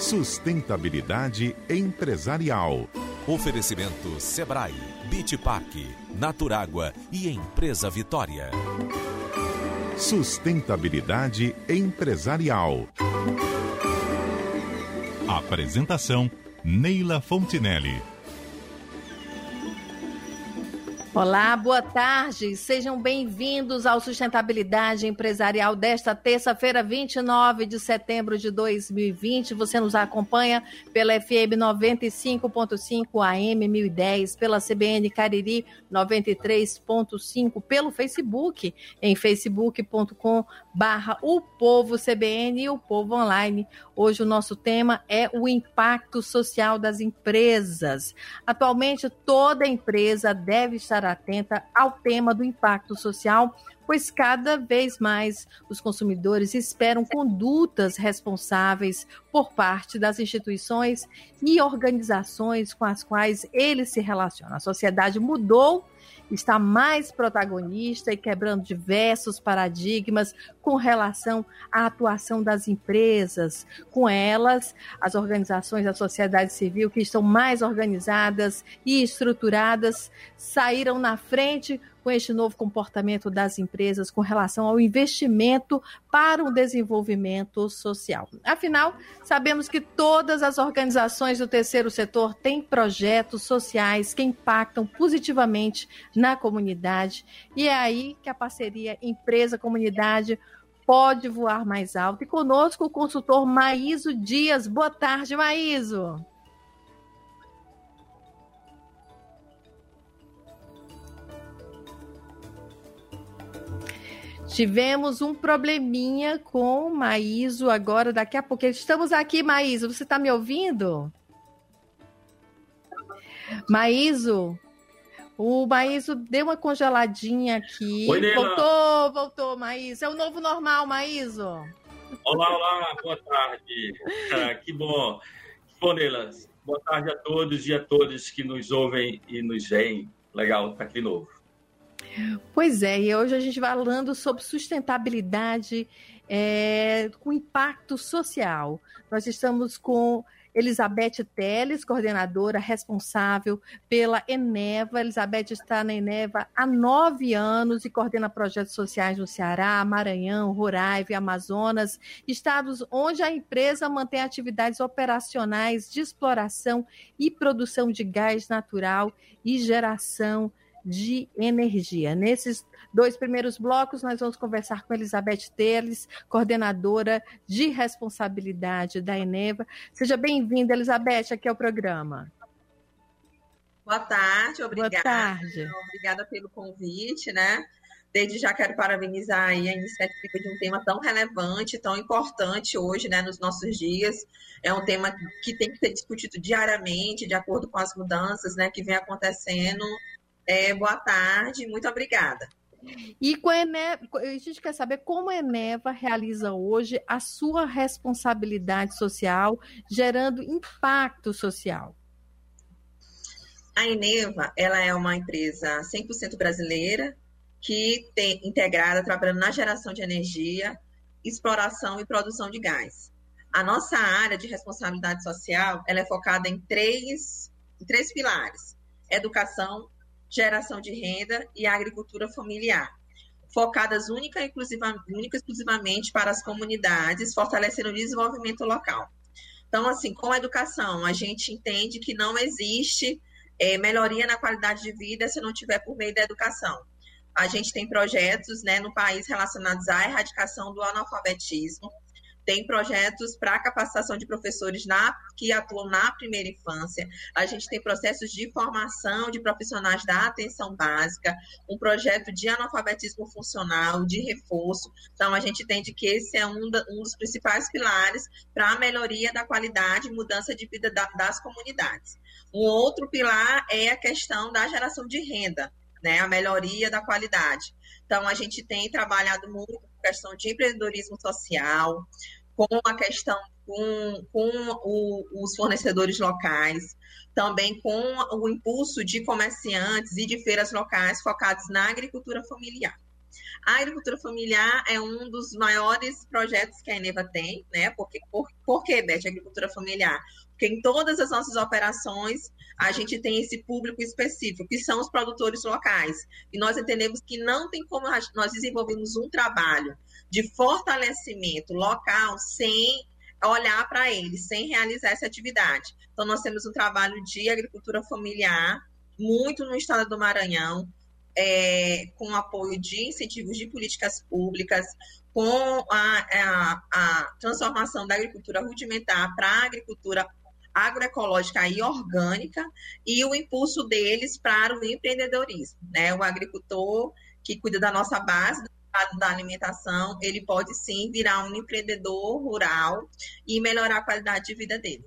Sustentabilidade empresarial. Oferecimento Sebrae, Beach Park, Naturágua e Empresa Vitória. Sustentabilidade empresarial. Apresentação Neila Fontinelli. Olá, boa tarde. Sejam bem-vindos ao Sustentabilidade Empresarial desta terça-feira, 29 de setembro de 2020. Você nos acompanha pela FM 95.5 AM 1010, pela CBN Cariri 93.5, pelo Facebook em facebook.com barra o Povo CBN e o Povo Online. Hoje o nosso tema é o impacto social das empresas. Atualmente, toda empresa deve estar atenta ao tema do impacto social, pois cada vez mais os consumidores esperam condutas responsáveis por parte das instituições e organizações com as quais eles se relacionam. A sociedade mudou está mais protagonista e quebrando diversos paradigmas com relação à atuação das empresas. Com elas, as organizações da sociedade civil que estão mais organizadas e estruturadas saíram na frente com este novo comportamento das empresas com relação ao investimento para o desenvolvimento social. Afinal, sabemos que todas as organizações do terceiro setor têm projetos sociais que impactam positivamente na comunidade e é aí que a parceria empresa-comunidade pode voar mais alto. E conosco o consultor Maíso Dias. Boa tarde, Maíso. Tivemos um probleminha com Maíso agora, daqui a pouco. Estamos aqui, Maíso. Você está me ouvindo? Maíso, o Maíso deu uma congeladinha aqui. Oi, voltou, voltou, Maíso. É o novo normal, Maíso. Olá, olá, boa tarde. Ah, que bom. Que bom, Neila. Boa tarde a todos e a todas que nos ouvem e nos veem. Legal, tá aqui de novo. Pois é, e hoje a gente vai falando sobre sustentabilidade é, com impacto social. Nós estamos com Elizabeth Teles, coordenadora responsável pela Eneva. Elizabeth está na Eneva há nove anos e coordena projetos sociais no Ceará, Maranhão, Roraima, Amazonas, estados onde a empresa mantém atividades operacionais de exploração e produção de gás natural e geração de energia. Nesses dois primeiros blocos, nós vamos conversar com Elizabeth Teles, coordenadora de responsabilidade da Eneva. Seja bem-vinda, Elizabeth, aqui ao programa. Boa tarde, obrigada. Boa tarde. Obrigada pelo convite, né? Desde já quero parabenizar a iniciativa de um tema tão relevante, tão importante hoje, né, nos nossos dias. É um tema que tem que ser discutido diariamente, de acordo com as mudanças, né, que vem acontecendo é, boa tarde, muito obrigada. E com a, Eneva, a gente quer saber como a Eneva realiza hoje a sua responsabilidade social, gerando impacto social. A Eneva, ela é uma empresa 100% brasileira que tem integrada trabalhando na geração de energia, exploração e produção de gás. A nossa área de responsabilidade social, ela é focada em três, em três pilares: educação, geração de renda e agricultura familiar, focadas única e exclusiva, única exclusivamente para as comunidades, fortalecendo o desenvolvimento local. Então, assim, com a educação, a gente entende que não existe é, melhoria na qualidade de vida se não tiver por meio da educação. A gente tem projetos né, no país relacionados à erradicação do analfabetismo, tem projetos para capacitação de professores na, que atuam na primeira infância. A gente tem processos de formação de profissionais da atenção básica, um projeto de analfabetismo funcional, de reforço. Então, a gente entende que esse é um, da, um dos principais pilares para a melhoria da qualidade e mudança de vida da, das comunidades. Um outro pilar é a questão da geração de renda, né, a melhoria da qualidade. Então, a gente tem trabalhado muito com questão de empreendedorismo social, com a questão com, com o, os fornecedores locais, também com o impulso de comerciantes e de feiras locais focados na agricultura familiar. A agricultura familiar é um dos maiores projetos que a Eneva tem, né? Porque, por, por que, Beth, agricultura familiar? Porque em todas as nossas operações a gente tem esse público específico, que são os produtores locais. E nós entendemos que não tem como nós desenvolvermos um trabalho de fortalecimento local sem olhar para eles, sem realizar essa atividade. Então, nós temos um trabalho de agricultura familiar, muito no estado do Maranhão, é, com apoio de incentivos de políticas públicas, com a, a, a transformação da agricultura rudimentar para a agricultura agroecológica e orgânica e o impulso deles para o empreendedorismo. Né? O agricultor que cuida da nossa base, da alimentação, ele pode sim virar um empreendedor rural e melhorar a qualidade de vida dele.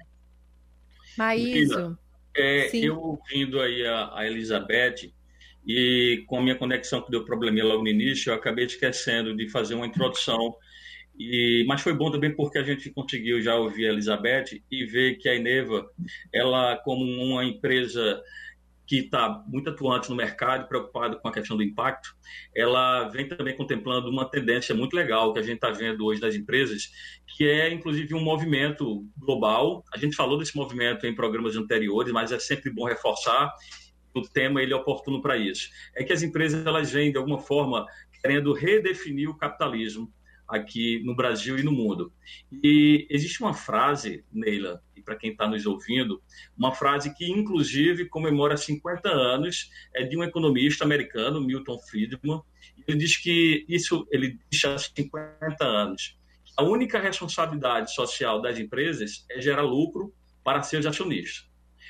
Maíso. É, eu ouvindo aí a, a, Elizabeth e com a minha conexão que deu probleminha logo no início, eu acabei esquecendo de fazer uma introdução. E, mas foi bom também porque a gente conseguiu já ouvir a Elizabeth e ver que a Eneva, ela como uma empresa que está muito atuante no mercado, preocupado com a questão do impacto, ela vem também contemplando uma tendência muito legal que a gente está vendo hoje das empresas, que é inclusive um movimento global. A gente falou desse movimento em programas anteriores, mas é sempre bom reforçar. O tema ele é oportuno para isso. É que as empresas elas vêm de alguma forma querendo redefinir o capitalismo aqui no Brasil e no mundo. E existe uma frase, Neila, e para quem está nos ouvindo, uma frase que inclusive comemora 50 anos, é de um economista americano, Milton Friedman. Ele diz que isso, ele diz há 50 anos, a única responsabilidade social das empresas é gerar lucro para seus acionistas.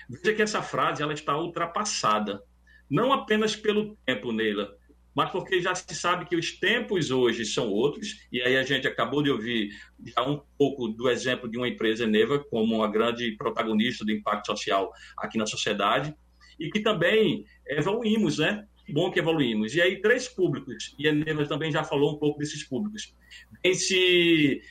Veja que essa frase ela está ultrapassada, não apenas pelo tempo, Neila, mas porque já se sabe que os tempos hoje são outros, e aí a gente acabou de ouvir já um pouco do exemplo de uma empresa Eneva como uma grande protagonista do impacto social aqui na sociedade, e que também evoluímos, né? Que bom que evoluímos. E aí, três públicos, e a Eneva também já falou um pouco desses públicos, vem se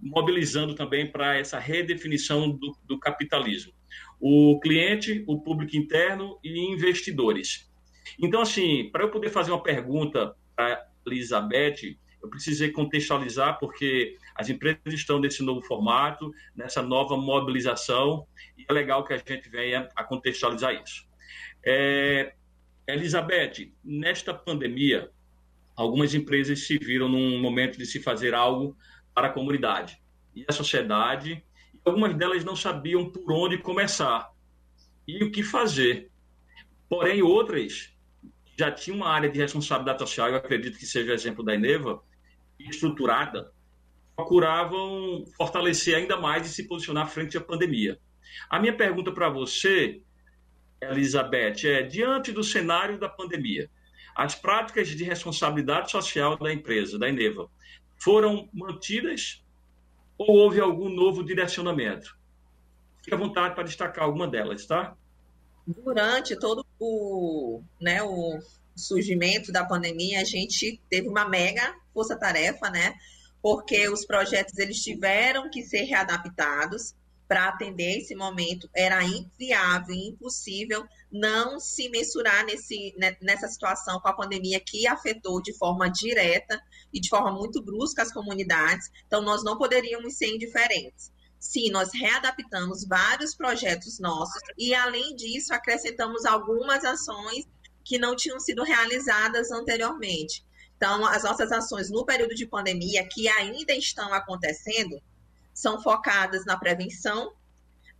mobilizando também para essa redefinição do, do capitalismo. O cliente, o público interno e investidores. Então, assim, para eu poder fazer uma pergunta para Elizabeth, eu precisei contextualizar porque as empresas estão nesse novo formato, nessa nova mobilização, e é legal que a gente venha a contextualizar isso. É, Elizabeth, nesta pandemia, algumas empresas se viram num momento de se fazer algo para a comunidade e a sociedade, e algumas delas não sabiam por onde começar e o que fazer. Porém, outras já tinha uma área de responsabilidade social, eu acredito que seja o exemplo da Eneva, estruturada, procuravam fortalecer ainda mais e se posicionar frente à pandemia. A minha pergunta para você, Elizabeth, é: diante do cenário da pandemia, as práticas de responsabilidade social da empresa, da Eneva, foram mantidas ou houve algum novo direcionamento? Fique à vontade para destacar alguma delas, tá? Durante todo o, né, o surgimento da pandemia, a gente teve uma mega força-tarefa, né? Porque os projetos eles tiveram que ser readaptados para atender esse momento. Era inviável, impossível não se mensurar nesse, né, nessa situação com a pandemia que afetou de forma direta e de forma muito brusca as comunidades. Então, nós não poderíamos ser indiferentes. Sim, nós readaptamos vários projetos nossos e, além disso, acrescentamos algumas ações que não tinham sido realizadas anteriormente. Então, as nossas ações no período de pandemia, que ainda estão acontecendo, são focadas na prevenção,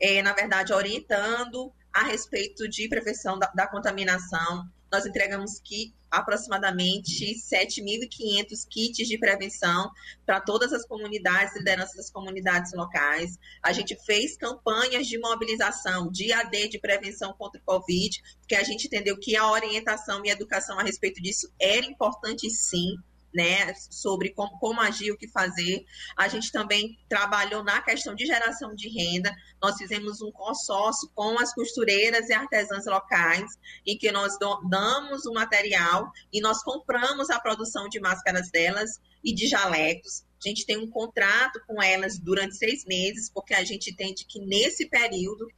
é, na verdade, orientando a respeito de prevenção da, da contaminação. Nós entregamos kit, aproximadamente 7.500 kits de prevenção para todas as comunidades, lideranças das comunidades locais. A gente fez campanhas de mobilização, de AD de prevenção contra o Covid, porque a gente entendeu que a orientação e a educação a respeito disso era importante sim né, sobre como, como agir, o que fazer. A gente também trabalhou na questão de geração de renda. Nós fizemos um consórcio com as costureiras e artesãs locais, em que nós damos o material e nós compramos a produção de máscaras delas e de jalecos. A gente tem um contrato com elas durante seis meses, porque a gente entende que nesse período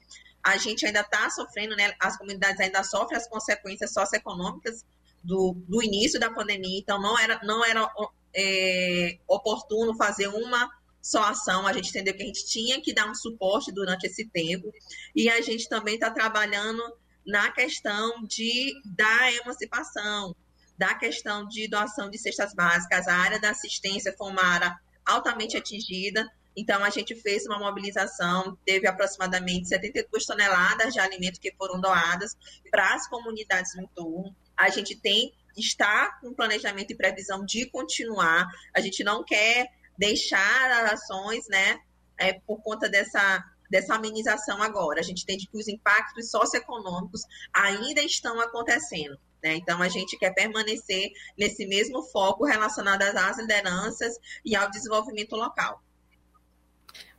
a gente ainda está sofrendo, né? As comunidades ainda sofrem as consequências socioeconômicas do, do início da pandemia, então não era, não era é, oportuno fazer uma só ação, a gente entendeu que a gente tinha que dar um suporte durante esse tempo, e a gente também está trabalhando na questão de da emancipação, da questão de doação de cestas básicas, a área da assistência foi uma área altamente atingida, então a gente fez uma mobilização, teve aproximadamente 72 toneladas de alimentos que foram doadas para as comunidades no entorno. A gente tem está com planejamento e previsão de continuar. A gente não quer deixar as ações, né, é, por conta dessa dessa amenização agora. A gente entende que os impactos socioeconômicos ainda estão acontecendo. Né? Então, a gente quer permanecer nesse mesmo foco relacionado às lideranças e ao desenvolvimento local.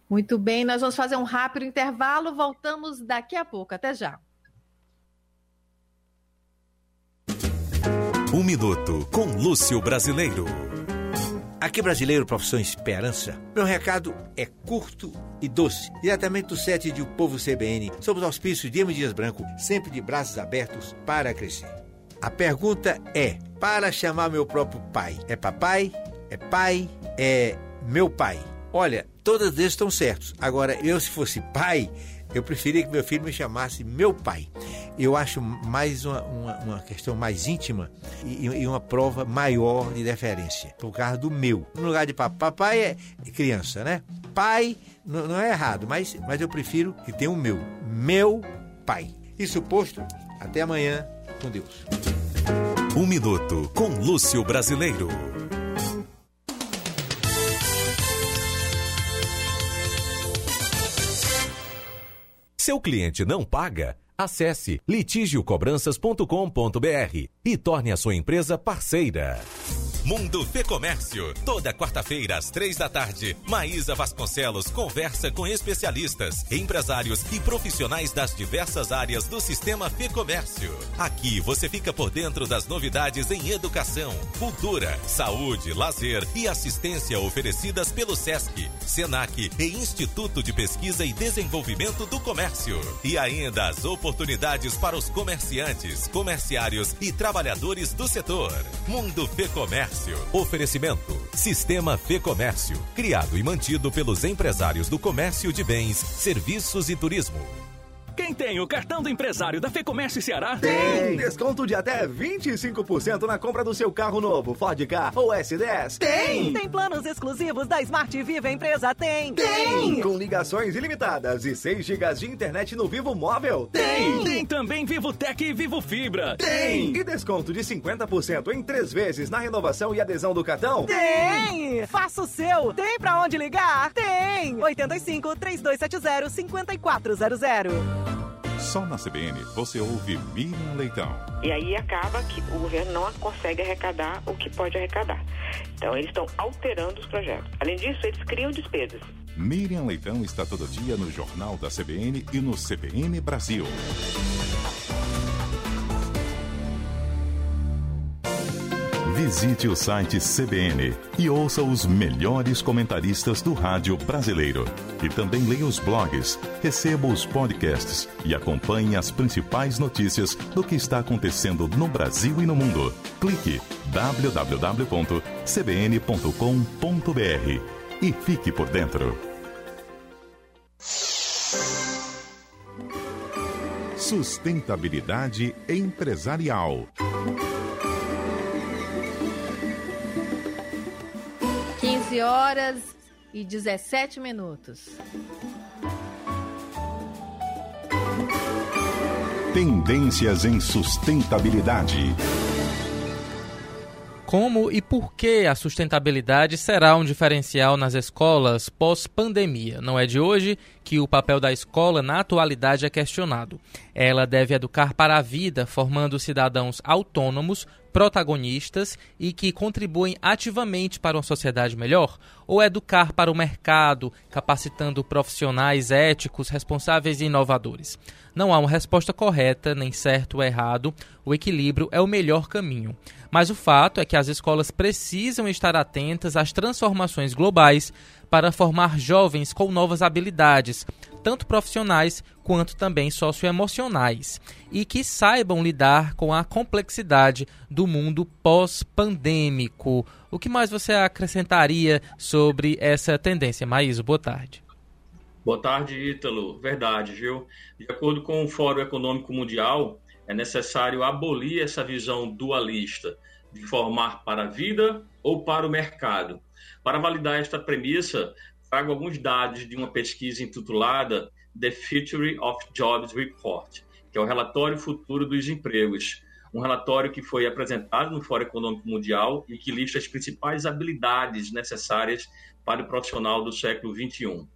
Muito bem, nós vamos fazer um rápido intervalo, voltamos daqui a pouco. Até já. Um minuto com Lúcio Brasileiro. Aqui, brasileiro, profissão Esperança. Meu recado é curto e doce. Diretamente do sete de O Povo CBN, somos auspícios de Emo Dias Branco, sempre de braços abertos para crescer. A pergunta é: para chamar meu próprio pai, é papai? É pai? É meu pai? Olha, todas eles estão certos. Agora, eu, se fosse pai, eu preferia que meu filho me chamasse meu pai. Eu acho mais uma, uma, uma questão mais íntima e, e, uma prova maior de deferência, por causa do meu. No lugar de papai, papai é criança, né? Pai não, é errado, mas, mas eu prefiro que tenha o meu. Meu pai. Isso posto, até amanhã, com Deus. Um minuto com Lúcio Brasileiro. Seu cliente não paga? Acesse litigiocobranças.com.br e torne a sua empresa parceira. Mundo Fê Comércio. Toda quarta-feira, às três da tarde, Maísa Vasconcelos conversa com especialistas, empresários e profissionais das diversas áreas do sistema Fê Comércio. Aqui você fica por dentro das novidades em educação, cultura, saúde, lazer e assistência oferecidas pelo SESC, SENAC e Instituto de Pesquisa e Desenvolvimento do Comércio. E ainda as oportunidades para os comerciantes, comerciários e trabalhadores do setor. Mundo Fê Comércio Comércio. Oferecimento: Sistema Fê Comércio, criado e mantido pelos empresários do comércio de bens, serviços e turismo. Quem tem o cartão do empresário da Fecomércio Ceará? Tem! Desconto de até 25% na compra do seu carro novo, Ford Ka ou S10. Tem! Tem planos exclusivos da Smart Viva Empresa? Tem! Tem! Com ligações ilimitadas e 6 GB de internet no Vivo Móvel? Tem! Tem também Vivo Tech e Vivo Fibra? Tem! E desconto de 50% em três vezes na renovação e adesão do cartão? Tem! Faça o seu! Tem pra onde ligar? Tem! 85 3270 5400 só na CBN você ouve Miriam Leitão. E aí acaba que o governo não consegue arrecadar o que pode arrecadar. Então eles estão alterando os projetos. Além disso, eles criam despesas. Miriam Leitão está todo dia no Jornal da CBN e no CBN Brasil. Visite o site CBN e ouça os melhores comentaristas do rádio brasileiro. E também leia os blogs, receba os podcasts e acompanhe as principais notícias do que está acontecendo no Brasil e no mundo. Clique www.cbn.com.br e fique por dentro. Sustentabilidade empresarial. 15 horas e 17 minutos. Tendências em sustentabilidade. Como e por que a sustentabilidade será um diferencial nas escolas pós-pandemia? Não é de hoje que o papel da escola na atualidade é questionado. Ela deve educar para a vida, formando cidadãos autônomos, protagonistas e que contribuem ativamente para uma sociedade melhor? Ou educar para o mercado, capacitando profissionais éticos, responsáveis e inovadores? Não há uma resposta correta, nem certo ou errado, o equilíbrio é o melhor caminho. Mas o fato é que as escolas precisam estar atentas às transformações globais para formar jovens com novas habilidades, tanto profissionais quanto também socioemocionais, e que saibam lidar com a complexidade do mundo pós-pandêmico. O que mais você acrescentaria sobre essa tendência? Maíso, boa tarde. Boa tarde, Ítalo. Verdade, viu? De acordo com o Fórum Econômico Mundial, é necessário abolir essa visão dualista de formar para a vida ou para o mercado. Para validar esta premissa, trago alguns dados de uma pesquisa intitulada The Future of Jobs Report, que é o relatório futuro dos empregos. Um relatório que foi apresentado no Fórum Econômico Mundial e que lista as principais habilidades necessárias para o profissional do século XXI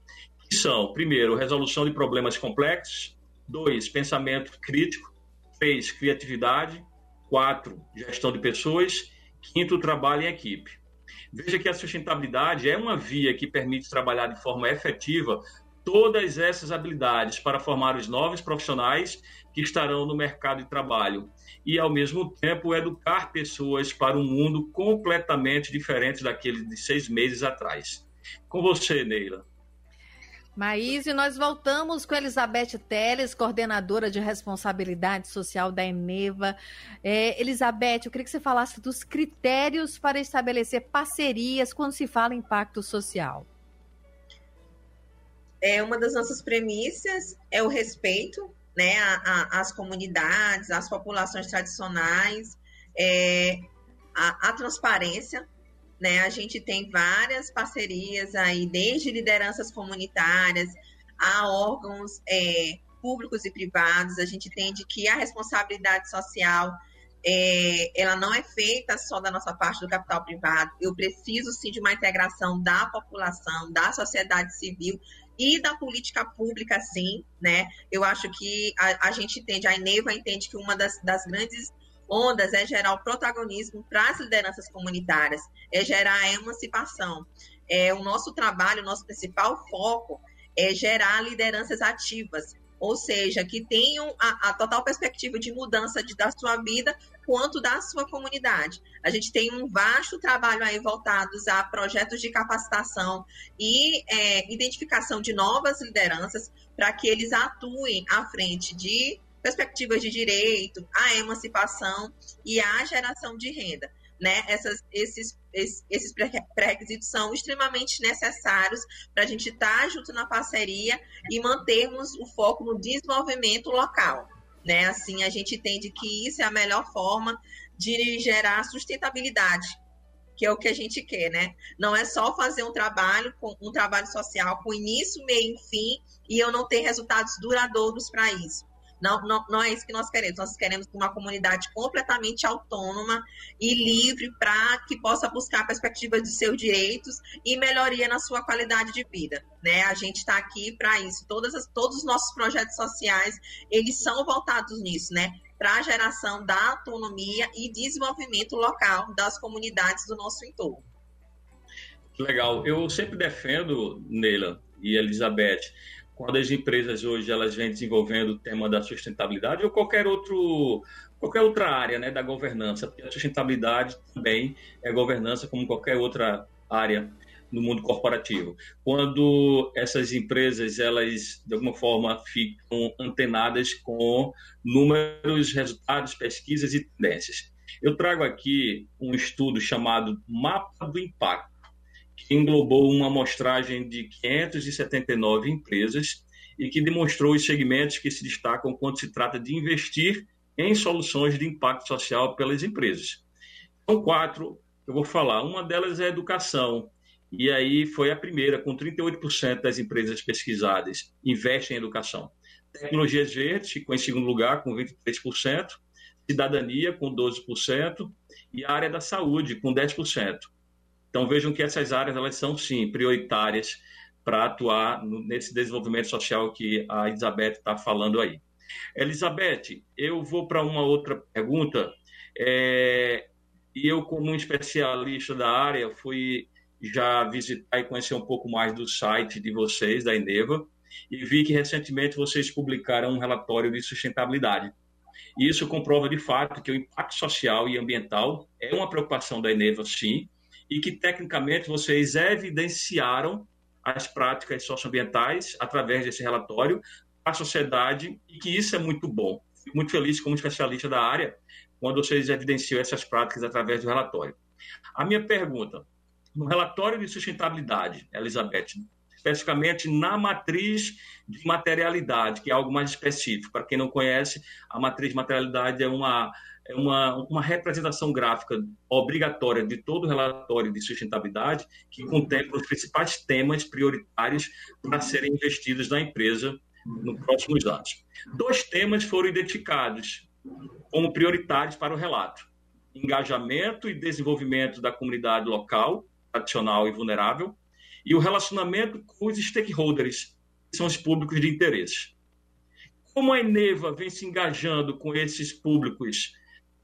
que são, primeiro, resolução de problemas complexos, dois, pensamento crítico, três, criatividade, quatro, gestão de pessoas, quinto, trabalho em equipe. Veja que a sustentabilidade é uma via que permite trabalhar de forma efetiva todas essas habilidades para formar os novos profissionais que estarão no mercado de trabalho e, ao mesmo tempo, educar pessoas para um mundo completamente diferente daquele de seis meses atrás. Com você, Neila. Maís, e nós voltamos com Elizabeth Teles, coordenadora de responsabilidade social da Eneva. É, Elizabeth, eu queria que você falasse dos critérios para estabelecer parcerias quando se fala em impacto social. É uma das nossas premissas é o respeito, né, às comunidades, às populações tradicionais, é, a, a transparência, né? A gente tem várias parcerias aí, desde lideranças comunitárias a órgãos é, públicos e privados. A gente entende que a responsabilidade social é, ela não é feita só da nossa parte do capital privado. Eu preciso sim de uma integração da população, da sociedade civil e da política pública, sim, né? Eu acho que a, a gente entende, a Ineva entende que uma das, das grandes ondas é gerar o protagonismo para as lideranças comunitárias, é gerar a emancipação. É, o nosso trabalho, o nosso principal foco é gerar lideranças ativas, ou seja, que tenham a, a total perspectiva de mudança de, da sua vida quanto da sua comunidade. A gente tem um vasto trabalho aí voltados a projetos de capacitação e é, identificação de novas lideranças para que eles atuem à frente de perspectivas de direito, a emancipação e a geração de renda. Né? Essas, esses, esses pré-requisitos são extremamente necessários para a gente estar tá junto na parceria e mantermos o foco no desenvolvimento local. Né? Assim, a gente entende que isso é a melhor forma de gerar sustentabilidade, que é o que a gente quer, né? Não é só fazer um trabalho, um trabalho social com início, meio e fim, e eu não ter resultados duradouros para isso. Não, não, não é isso que nós queremos. Nós queremos uma comunidade completamente autônoma e livre para que possa buscar perspectivas de seus direitos e melhoria na sua qualidade de vida. Né? A gente está aqui para isso. As, todos os nossos projetos sociais, eles são voltados nisso, né? Para a geração da autonomia e desenvolvimento local das comunidades do nosso entorno. Legal. Eu sempre defendo, Neila e Elizabeth, quando as empresas hoje elas vêm desenvolvendo o tema da sustentabilidade ou qualquer outro qualquer outra área né, da governança, porque a sustentabilidade também é governança como qualquer outra área no mundo corporativo. Quando essas empresas elas de alguma forma ficam antenadas com números, resultados, pesquisas e tendências. Eu trago aqui um estudo chamado Mapa do Impacto que englobou uma amostragem de 579 empresas e que demonstrou os segmentos que se destacam quando se trata de investir em soluções de impacto social pelas empresas. São quatro, eu vou falar. Uma delas é a educação, e aí foi a primeira, com 38% das empresas pesquisadas investem em educação. Tecnologias verdes ficou em segundo lugar, com 23%, cidadania, com 12%, e a área da saúde, com 10%. Então vejam que essas áreas elas são sim prioritárias para atuar nesse desenvolvimento social que a Elizabeth está falando aí. Elizabeth, eu vou para uma outra pergunta. É, e eu, como especialista da área, fui já visitar e conhecer um pouco mais do site de vocês, da Eneva, e vi que recentemente vocês publicaram um relatório de sustentabilidade. E isso comprova de fato que o impacto social e ambiental é uma preocupação da Eneva, sim, e que tecnicamente vocês evidenciaram as práticas socioambientais através desse relatório à sociedade e que isso é muito bom. Fico muito feliz como especialista da área quando vocês evidenciam essas práticas através do relatório. A minha pergunta, no relatório de sustentabilidade, Elizabeth, especificamente na matriz de materialidade, que é algo mais específico. Para quem não conhece, a matriz de materialidade é uma, uma, uma representação gráfica obrigatória de todo o relatório de sustentabilidade, que contempla os principais temas prioritários para serem investidos na empresa nos próximos anos. Dois temas foram identificados como prioritários para o relato: engajamento e desenvolvimento da comunidade local, tradicional e vulnerável, e o relacionamento com os stakeholders, que são os públicos de interesse. Como a Eneva vem se engajando com esses públicos,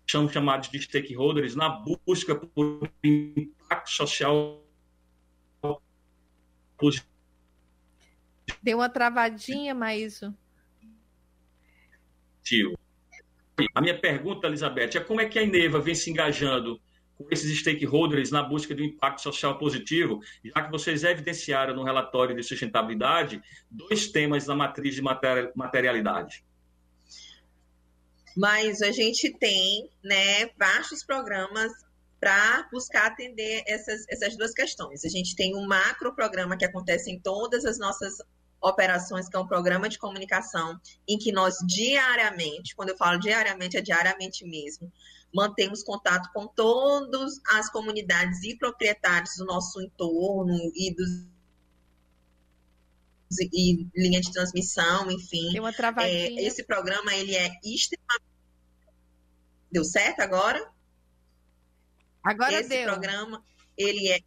são chamados de stakeholders, na busca por impacto social positivo? Deu uma travadinha, Maíso. A minha pergunta, Elizabeth, é como é que a Eneva vem se engajando com esses stakeholders na busca de um impacto social positivo, já que vocês evidenciaram no relatório de sustentabilidade dois temas na matriz de materialidade. Mas a gente tem né, vastos programas para buscar atender essas, essas duas questões. A gente tem um macro programa que acontece em todas as nossas operações, que é um programa de comunicação, em que nós diariamente, quando eu falo diariamente, é diariamente mesmo, mantemos contato com todas as comunidades e proprietários do nosso entorno e dos e linha de transmissão, enfim. Deu uma travadinha. É, esse programa ele é extremamente Deu certo agora? Agora esse deu. programa ele é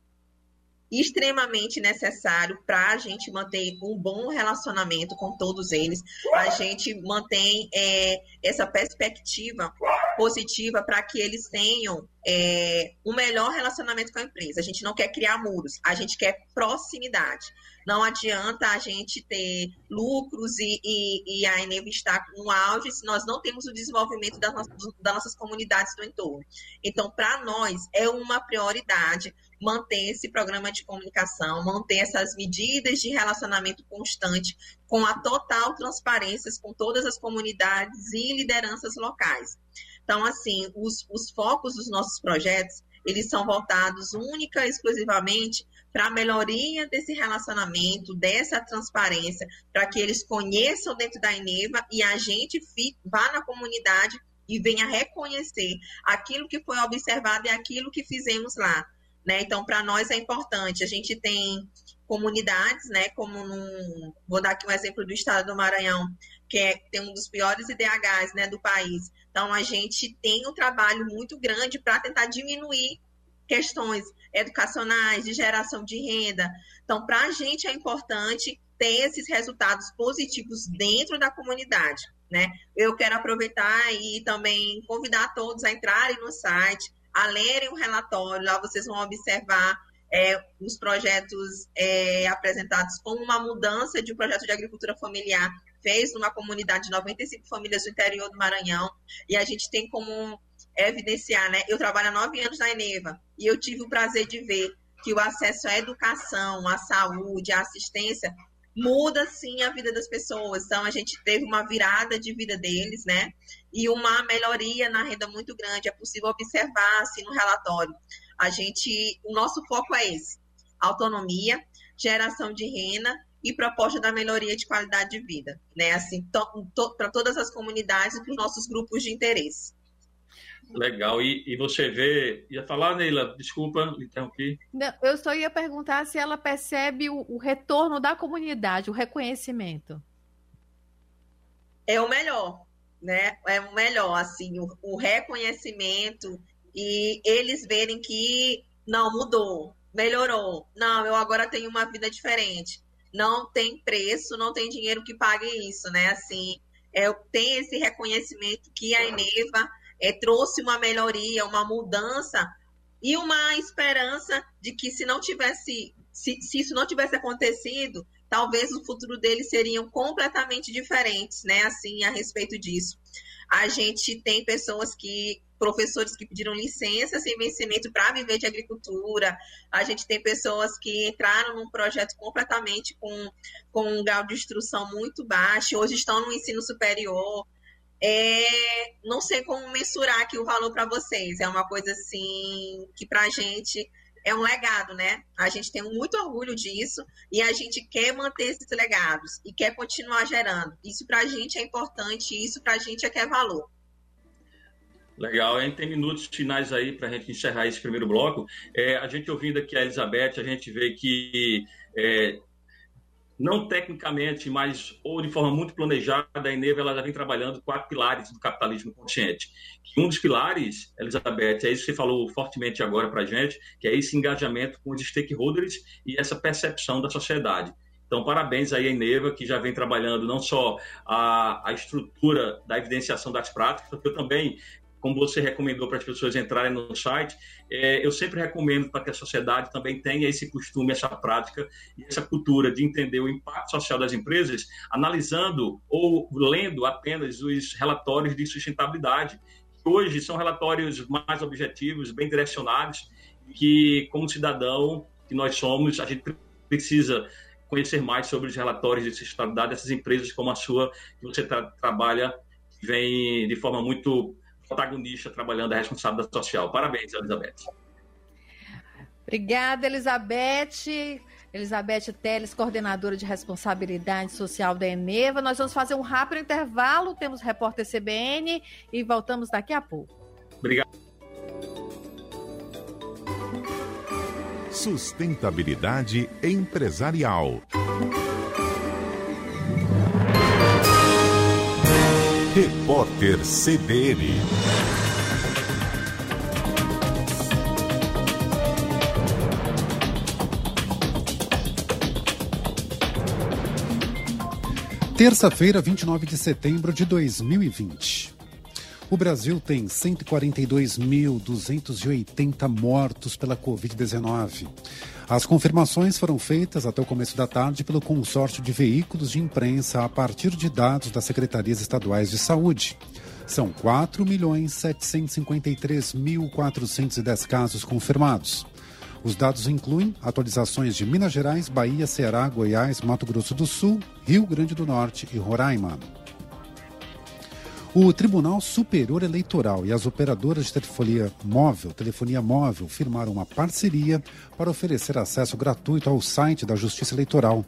extremamente necessário para a gente manter um bom relacionamento com todos eles. A gente mantém é, essa perspectiva positiva para que eles tenham é, um melhor relacionamento com a empresa. A gente não quer criar muros, a gente quer proximidade. Não adianta a gente ter lucros e, e, e a Eneva estar no auge se nós não temos o desenvolvimento das nossas, das nossas comunidades do entorno. Então, para nós, é uma prioridade manter esse programa de comunicação, manter essas medidas de relacionamento constante com a total transparência com todas as comunidades e lideranças locais. Então, assim, os, os focos dos nossos projetos, eles são voltados única e exclusivamente para a melhoria desse relacionamento, dessa transparência, para que eles conheçam dentro da Eneva e a gente fique, vá na comunidade e venha reconhecer aquilo que foi observado e aquilo que fizemos lá. Né? Então, para nós é importante. A gente tem comunidades, né? Como num, vou dar aqui um exemplo do estado do Maranhão, que é, tem um dos piores IDHs né, do país. Então, a gente tem um trabalho muito grande para tentar diminuir questões educacionais, de geração de renda. Então, para a gente é importante ter esses resultados positivos dentro da comunidade. Né? Eu quero aproveitar e também convidar todos a entrarem no site, a lerem o relatório, lá vocês vão observar é, os projetos é, apresentados como uma mudança de um projeto de agricultura familiar fez numa comunidade de 95 famílias do interior do Maranhão, e a gente tem como evidenciar, né? Eu trabalho há nove anos na Eneva, e eu tive o prazer de ver que o acesso à educação, à saúde, à assistência muda sim a vida das pessoas. Então a gente teve uma virada de vida deles, né? E uma melhoria na renda muito grande. É possível observar assim no relatório. A gente, o nosso foco é esse: autonomia, geração de renda e proposta da melhoria de qualidade de vida, né? Assim, to, to, para todas as comunidades e para os nossos grupos de interesse. Legal. E, e você vê. Ia falar, Neila, desculpa, interrompi. Não, eu só ia perguntar se ela percebe o, o retorno da comunidade, o reconhecimento. É o melhor, né? É o melhor, assim, o, o reconhecimento e eles verem que não mudou, melhorou. Não, eu agora tenho uma vida diferente não tem preço, não tem dinheiro que pague isso, né? Assim, é, tem esse reconhecimento que a Eneva é, trouxe uma melhoria, uma mudança e uma esperança de que se não tivesse, se, se isso não tivesse acontecido, talvez o futuro deles seriam completamente diferentes, né? Assim, a respeito disso. A gente tem pessoas que professores que pediram licença sem vencimento para viver de agricultura. A gente tem pessoas que entraram num projeto completamente com, com um grau de instrução muito baixo, hoje estão no ensino superior. É, não sei como mensurar aqui o valor para vocês. É uma coisa assim que para a gente é um legado, né? A gente tem muito orgulho disso e a gente quer manter esses legados e quer continuar gerando. Isso para a gente é importante, isso para a gente é que é valor. Legal, a tem minutos finais aí para a gente encerrar esse primeiro bloco. É, a gente ouvindo aqui a Elizabeth, a gente vê que é, não tecnicamente, mas ou de forma muito planejada, a Eneva ela já vem trabalhando quatro pilares do capitalismo consciente. Um dos pilares, Elizabeth, é isso que você falou fortemente agora para a gente, que é esse engajamento com os stakeholders e essa percepção da sociedade. Então, parabéns aí à Eneva, que já vem trabalhando não só a, a estrutura da evidenciação das práticas, porque eu também como você recomendou para as pessoas entrarem no site, é, eu sempre recomendo para que a sociedade também tenha esse costume, essa prática e essa cultura de entender o impacto social das empresas, analisando ou lendo apenas os relatórios de sustentabilidade, que hoje são relatórios mais objetivos, bem direcionados, que, como cidadão que nós somos, a gente precisa conhecer mais sobre os relatórios de sustentabilidade dessas empresas como a sua, que você tra trabalha, vem de forma muito protagonista trabalhando a responsabilidade social. Parabéns, Elizabeth. Obrigada, Elizabeth. Elizabeth Teles, coordenadora de responsabilidade social da Eneva. Nós vamos fazer um rápido intervalo, temos repórter CBN e voltamos daqui a pouco. Obrigado. Sustentabilidade empresarial. Repórter CBN. Terça-feira, 29 de setembro de 2020. O Brasil tem 142.280 mortos pela Covid-19. As confirmações foram feitas até o começo da tarde pelo consórcio de veículos de imprensa a partir de dados das secretarias estaduais de saúde. São 4.753.410 casos confirmados. Os dados incluem atualizações de Minas Gerais, Bahia, Ceará, Goiás, Mato Grosso do Sul, Rio Grande do Norte e Roraima. O Tribunal Superior Eleitoral e as operadoras de telefonia móvel, telefonia móvel firmaram uma parceria para oferecer acesso gratuito ao site da Justiça Eleitoral.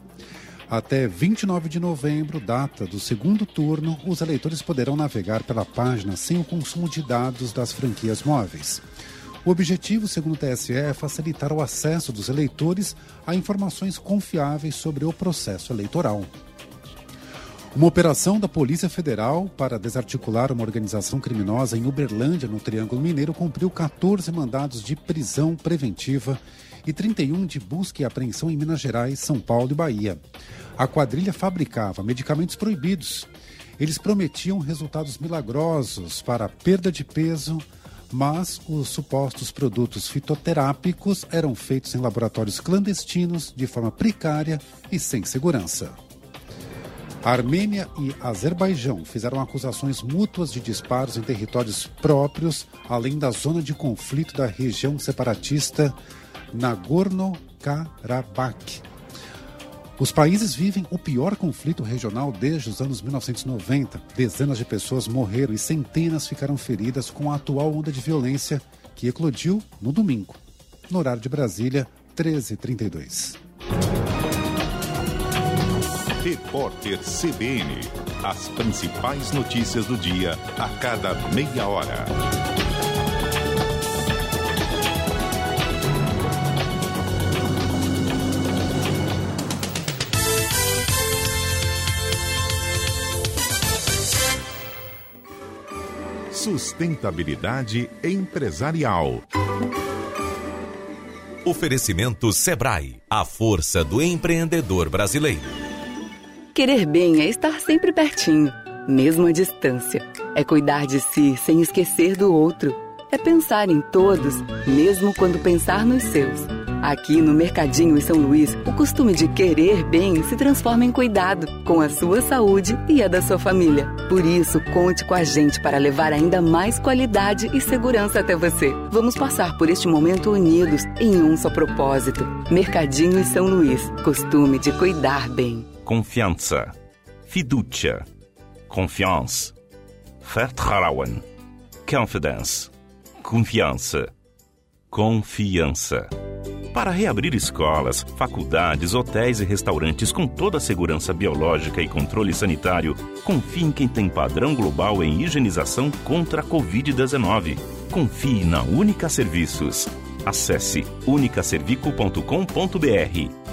Até 29 de novembro, data do segundo turno, os eleitores poderão navegar pela página sem o consumo de dados das franquias móveis. O objetivo, segundo o TSE, é facilitar o acesso dos eleitores a informações confiáveis sobre o processo eleitoral. Uma operação da Polícia Federal para desarticular uma organização criminosa em Uberlândia, no Triângulo Mineiro, cumpriu 14 mandados de prisão preventiva e 31 de busca e apreensão em Minas Gerais, São Paulo e Bahia. A quadrilha fabricava medicamentos proibidos. Eles prometiam resultados milagrosos para a perda de peso, mas os supostos produtos fitoterápicos eram feitos em laboratórios clandestinos, de forma precária e sem segurança. Armênia e Azerbaijão fizeram acusações mútuas de disparos em territórios próprios, além da zona de conflito da região separatista Nagorno-Karabakh. Os países vivem o pior conflito regional desde os anos 1990. Dezenas de pessoas morreram e centenas ficaram feridas com a atual onda de violência que eclodiu no domingo, no horário de Brasília, 13h32. Repórter CBN. As principais notícias do dia a cada meia hora. Sustentabilidade empresarial. Oferecimento Sebrae, a força do empreendedor brasileiro. Querer bem é estar sempre pertinho, mesmo à distância. É cuidar de si sem esquecer do outro. É pensar em todos, mesmo quando pensar nos seus. Aqui no Mercadinho em São Luís, o costume de querer bem se transforma em cuidado com a sua saúde e a da sua família. Por isso, conte com a gente para levar ainda mais qualidade e segurança até você. Vamos passar por este momento unidos em um só propósito. Mercadinho em São Luís, costume de cuidar bem. Confiança. Fiducia. Confiança. Vertrauen. Confidence. Confiança. Confiança. Para reabrir escolas, faculdades, hotéis e restaurantes com toda a segurança biológica e controle sanitário, confie em quem tem padrão global em higienização contra a Covid-19. Confie na Única Serviços. Acesse unicaservico.com.br.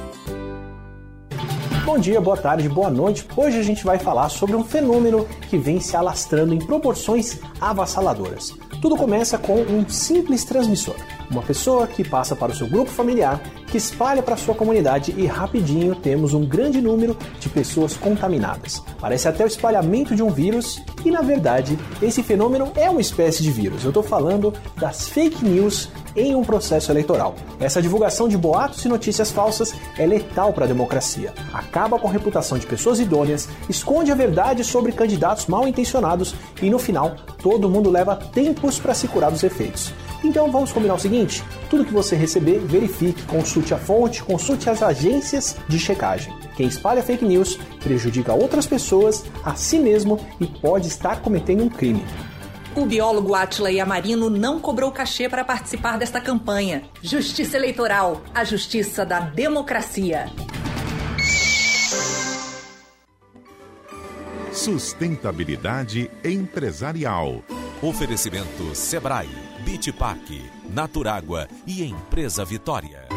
Bom dia, boa tarde, boa noite. Hoje a gente vai falar sobre um fenômeno que vem se alastrando em proporções avassaladoras. Tudo começa com um simples transmissor. Uma pessoa que passa para o seu grupo familiar, que espalha para a sua comunidade e rapidinho temos um grande número de pessoas contaminadas. Parece até o espalhamento de um vírus e, na verdade, esse fenômeno é uma espécie de vírus. Eu estou falando das fake news em um processo eleitoral. Essa divulgação de boatos e notícias falsas é letal para a democracia. Acaba com a reputação de pessoas idôneas, esconde a verdade sobre candidatos mal intencionados e no final todo mundo leva tempos para se curar dos efeitos. Então vamos combinar o seguinte: tudo que você receber, verifique, consulte a fonte, consulte as agências de checagem. Quem espalha fake news prejudica outras pessoas, a si mesmo e pode estar cometendo um crime. O biólogo Atila Yamarino não cobrou cachê para participar desta campanha. Justiça Eleitoral, a justiça da democracia. Sustentabilidade empresarial. Oferecimento Sebrae, Bitpark, Naturágua e Empresa Vitória.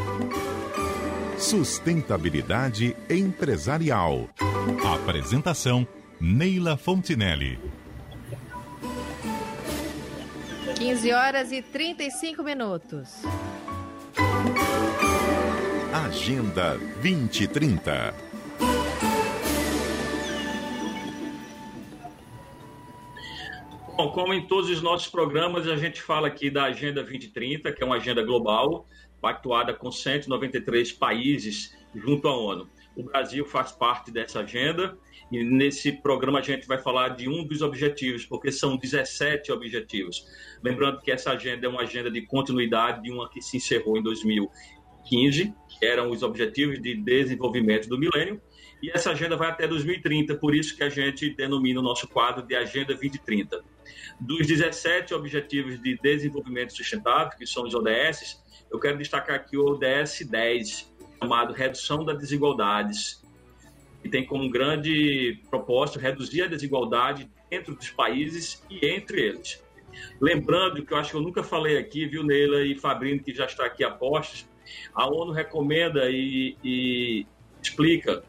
Sustentabilidade empresarial. Apresentação: Neila Fontinelli. 15 horas e 35 minutos. Agenda 2030. Bom, como em todos os nossos programas, a gente fala aqui da Agenda 2030, que é uma agenda global, pactuada com 193 países junto à ONU. O Brasil faz parte dessa agenda e nesse programa a gente vai falar de um dos objetivos, porque são 17 objetivos. Lembrando que essa agenda é uma agenda de continuidade de uma que se encerrou em 2015, que eram os Objetivos de Desenvolvimento do Milênio, e essa agenda vai até 2030, por isso que a gente denomina o nosso quadro de Agenda 2030. Dos 17 Objetivos de Desenvolvimento Sustentável, que são os ODS, eu quero destacar aqui o ODS 10, chamado Redução das Desigualdades, que tem como grande propósito reduzir a desigualdade dentro dos países e entre eles. Lembrando que eu acho que eu nunca falei aqui, viu, Neila e Fabrino, que já está aqui a postos, a ONU recomenda e, e explica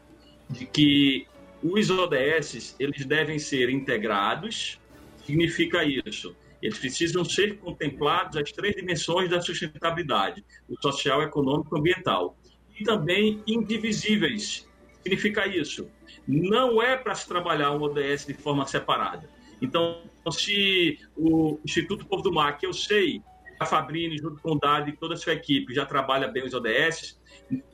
de que os ODS eles devem ser integrados. Significa isso? Eles precisam ser contemplados as três dimensões da sustentabilidade: o social, econômico ambiental. E também indivisíveis. Significa isso? Não é para se trabalhar um ODS de forma separada. Então, se o Instituto Povo do Mar, que eu sei, a Fabrini, junto com o Dado e toda a sua equipe, já trabalha bem os ODS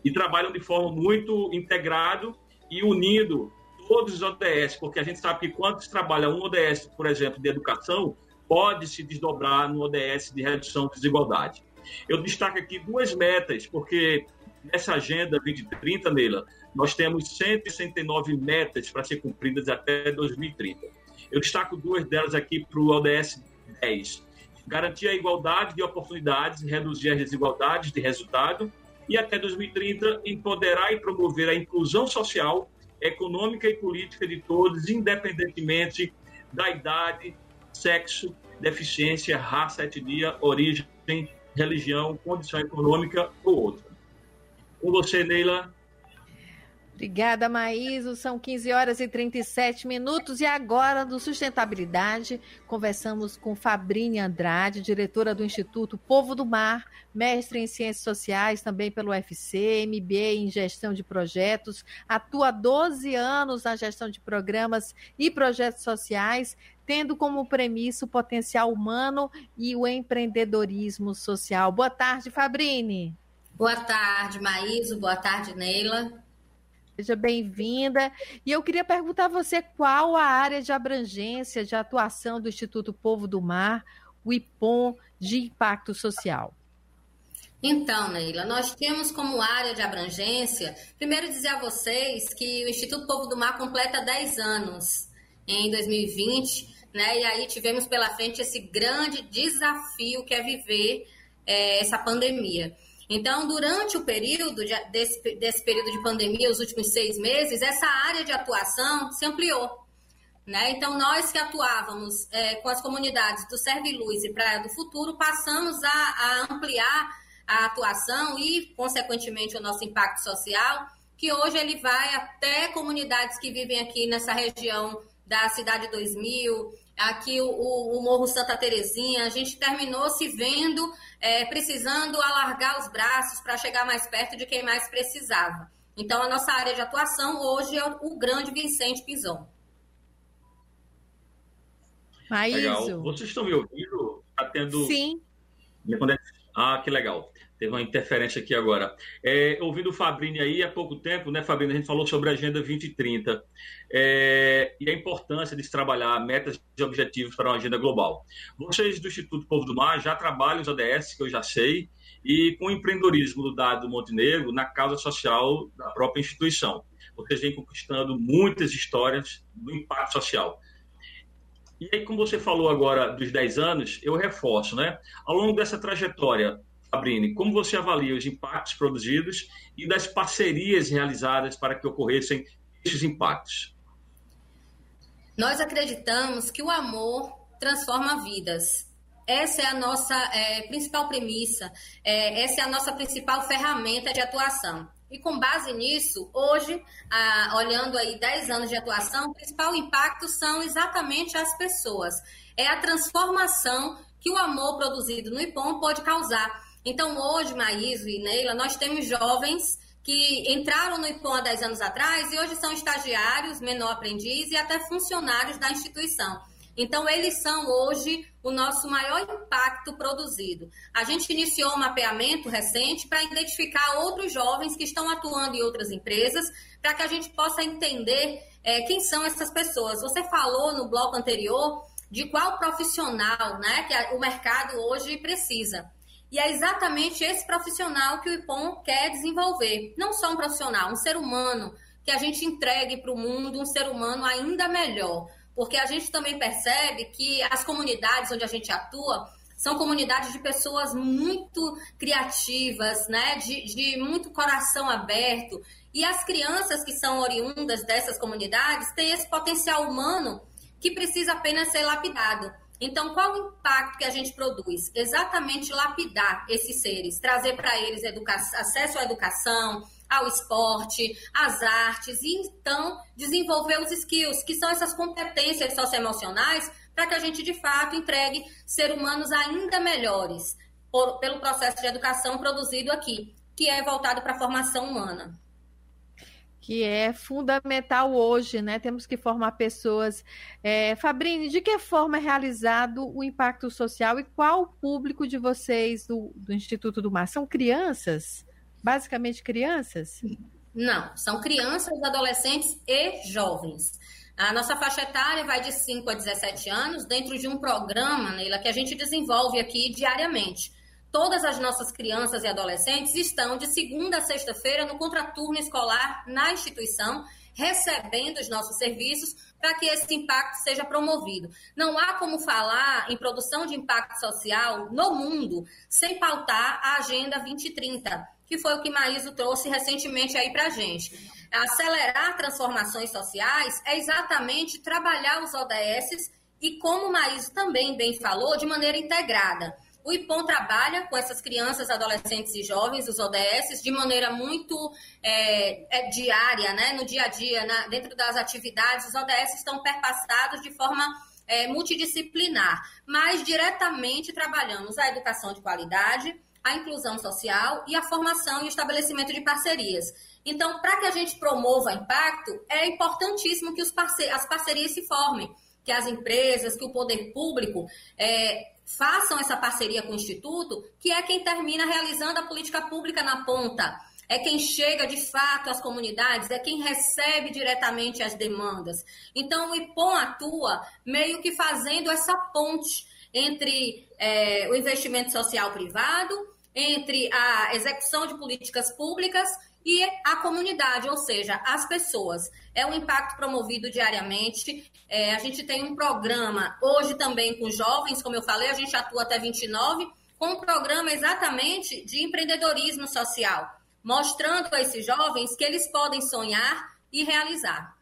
e trabalham de forma muito integrado e unindo todos os ODS, porque a gente sabe que quando se trabalha um ODS, por exemplo, de educação, pode se desdobrar no ODS de redução de desigualdade. Eu destaco aqui duas metas, porque nessa agenda 2030, Neila, nós temos 169 metas para ser cumpridas até 2030. Eu destaco duas delas aqui para o ODS 10. Garantir a igualdade de oportunidades e reduzir as desigualdades de resultado e até 2030 empoderar e promover a inclusão social, econômica e política de todos, independentemente da idade, sexo, deficiência, raça, etnia, origem, religião, condição econômica ou outra. Com você, Neila. Obrigada, Maíso. São 15 horas e 37 minutos. E agora, do Sustentabilidade, conversamos com Fabrini Andrade, diretora do Instituto Povo do Mar, mestre em Ciências Sociais, também pelo UFC, MBA em Gestão de Projetos, atua há 12 anos na gestão de programas e projetos sociais, tendo como premissa o potencial humano e o empreendedorismo social. Boa tarde, Fabrini. Boa tarde, Maíso. Boa tarde, Neila. Seja bem-vinda. E eu queria perguntar a você qual a área de abrangência de atuação do Instituto Povo do Mar, o IPOM, de impacto social. Então, Neila, nós temos como área de abrangência, primeiro dizer a vocês que o Instituto Povo do Mar completa 10 anos em 2020, né? E aí tivemos pela frente esse grande desafio que é viver é, essa pandemia. Então, durante o período de, desse, desse período de pandemia, os últimos seis meses, essa área de atuação se ampliou. Né? Então, nós que atuávamos é, com as comunidades do Serve Luz e Praia do Futuro, passamos a, a, ampliar a atuação e, consequentemente, o nosso impacto social, que hoje ele vai até comunidades que vivem aqui nessa região da Cidade 2000, aqui o, o, Morro Santa Terezinha, a gente terminou se vendo é, precisando alargar os braços para chegar mais perto de quem mais precisava. Então, a nossa área de atuação hoje é o, Grande Vicente Pison. Legal. Vocês estão me ouvindo? Está tendo. Sim. Ah, que legal. Teve uma interferência aqui agora. É, ouvindo o Fabrini aí há pouco tempo, né, Fabrini? A gente falou sobre a Agenda 2030 é, e a importância de se trabalhar metas e objetivos para uma agenda global. Vocês do Instituto Povo do Mar já trabalham os ODS, que eu já sei, e com o empreendedorismo do Dado Montenegro na causa social da própria instituição. Vocês vêm conquistando muitas histórias do impacto social. E aí, como você falou agora dos 10 anos, eu reforço, né? Ao longo dessa trajetória, Fabrini, como você avalia os impactos produzidos e das parcerias realizadas para que ocorressem esses impactos? Nós acreditamos que o amor transforma vidas. Essa é a nossa é, principal premissa, é, essa é a nossa principal ferramenta de atuação. E com base nisso, hoje, olhando aí 10 anos de atuação, o principal impacto são exatamente as pessoas. É a transformação que o amor produzido no IPOM pode causar. Então, hoje, Maíso e Neila, nós temos jovens que entraram no IPOM há 10 anos atrás e hoje são estagiários, menor aprendiz e até funcionários da instituição. Então, eles são hoje o nosso maior impacto produzido. A gente iniciou um mapeamento recente para identificar outros jovens que estão atuando em outras empresas, para que a gente possa entender é, quem são essas pessoas. Você falou no bloco anterior de qual profissional né, que o mercado hoje precisa. E é exatamente esse profissional que o IPOM quer desenvolver. Não só um profissional, um ser humano que a gente entregue para o mundo um ser humano ainda melhor. Porque a gente também percebe que as comunidades onde a gente atua são comunidades de pessoas muito criativas, né? de, de muito coração aberto. E as crianças que são oriundas dessas comunidades têm esse potencial humano que precisa apenas ser lapidado. Então, qual o impacto que a gente produz? Exatamente lapidar esses seres, trazer para eles acesso à educação, ao esporte, às artes, e então desenvolver os skills, que são essas competências socioemocionais, para que a gente de fato entregue seres humanos ainda melhores por, pelo processo de educação produzido aqui, que é voltado para a formação humana que é fundamental hoje, né? Temos que formar pessoas. É, Fabrini, de que forma é realizado o impacto social e qual o público de vocês do, do Instituto do Mar? São crianças? Basicamente crianças? Não, são crianças, adolescentes e jovens. A nossa faixa etária vai de 5 a 17 anos, dentro de um programa, Neila, que a gente desenvolve aqui diariamente Todas as nossas crianças e adolescentes estão de segunda a sexta-feira no contraturno escolar na instituição, recebendo os nossos serviços para que esse impacto seja promovido. Não há como falar em produção de impacto social no mundo sem pautar a Agenda 2030, que foi o que Maíso trouxe recentemente aí para a gente. Acelerar transformações sociais é exatamente trabalhar os ODS e, como o Maíso também bem falou, de maneira integrada. O IPOM trabalha com essas crianças, adolescentes e jovens, os ODS, de maneira muito é, é, diária, né? no dia a dia, na, dentro das atividades. Os ODS estão perpassados de forma é, multidisciplinar, mas diretamente trabalhamos a educação de qualidade, a inclusão social e a formação e estabelecimento de parcerias. Então, para que a gente promova impacto, é importantíssimo que os parce as parcerias se formem que as empresas, que o poder público é, façam essa parceria com o Instituto, que é quem termina realizando a política pública na ponta. É quem chega de fato às comunidades, é quem recebe diretamente as demandas. Então, o IPOM atua meio que fazendo essa ponte entre é, o investimento social privado, entre a execução de políticas públicas e a comunidade, ou seja, as pessoas. É um impacto promovido diariamente. É, a gente tem um programa hoje também com jovens, como eu falei, a gente atua até 29, com um programa exatamente de empreendedorismo social, mostrando a esses jovens que eles podem sonhar e realizar.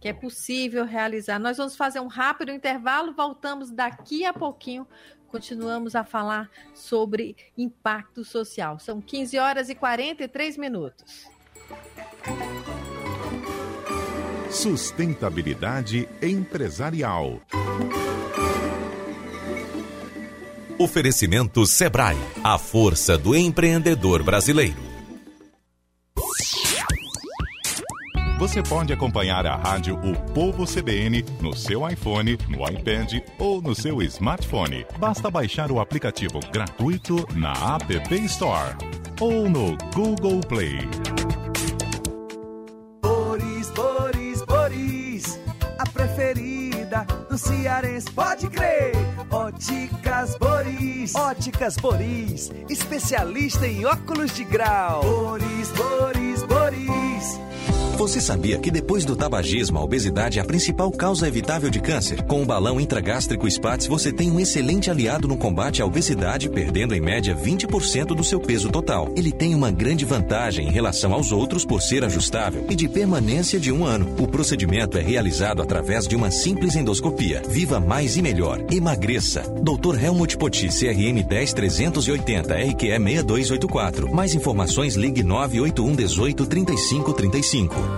Que é possível realizar. Nós vamos fazer um rápido intervalo, voltamos daqui a pouquinho continuamos a falar sobre impacto social. São 15 horas e 43 minutos. Sustentabilidade empresarial. Oferecimento Sebrae, a força do empreendedor brasileiro. Você pode acompanhar a rádio O Povo CBN no seu iPhone, no iPad ou no seu smartphone. Basta baixar o aplicativo gratuito na App Store ou no Google Play. Boris, Boris, Boris, a preferida do Cearense, pode crer. Óticas Boris, Óticas Boris, especialista em óculos de grau. Boris, Boris, Boris. Você sabia que depois do tabagismo, a obesidade é a principal causa evitável de câncer? Com o balão intragástrico SPATS, você tem um excelente aliado no combate à obesidade, perdendo em média 20% do seu peso total. Ele tem uma grande vantagem em relação aos outros por ser ajustável e de permanência de um ano. O procedimento é realizado através de uma simples endoscopia. Viva mais e melhor. Emagreça. Dr. Helmut Poti, CRM 10380, RQE 6284. Mais informações ligue 981 18 35 35.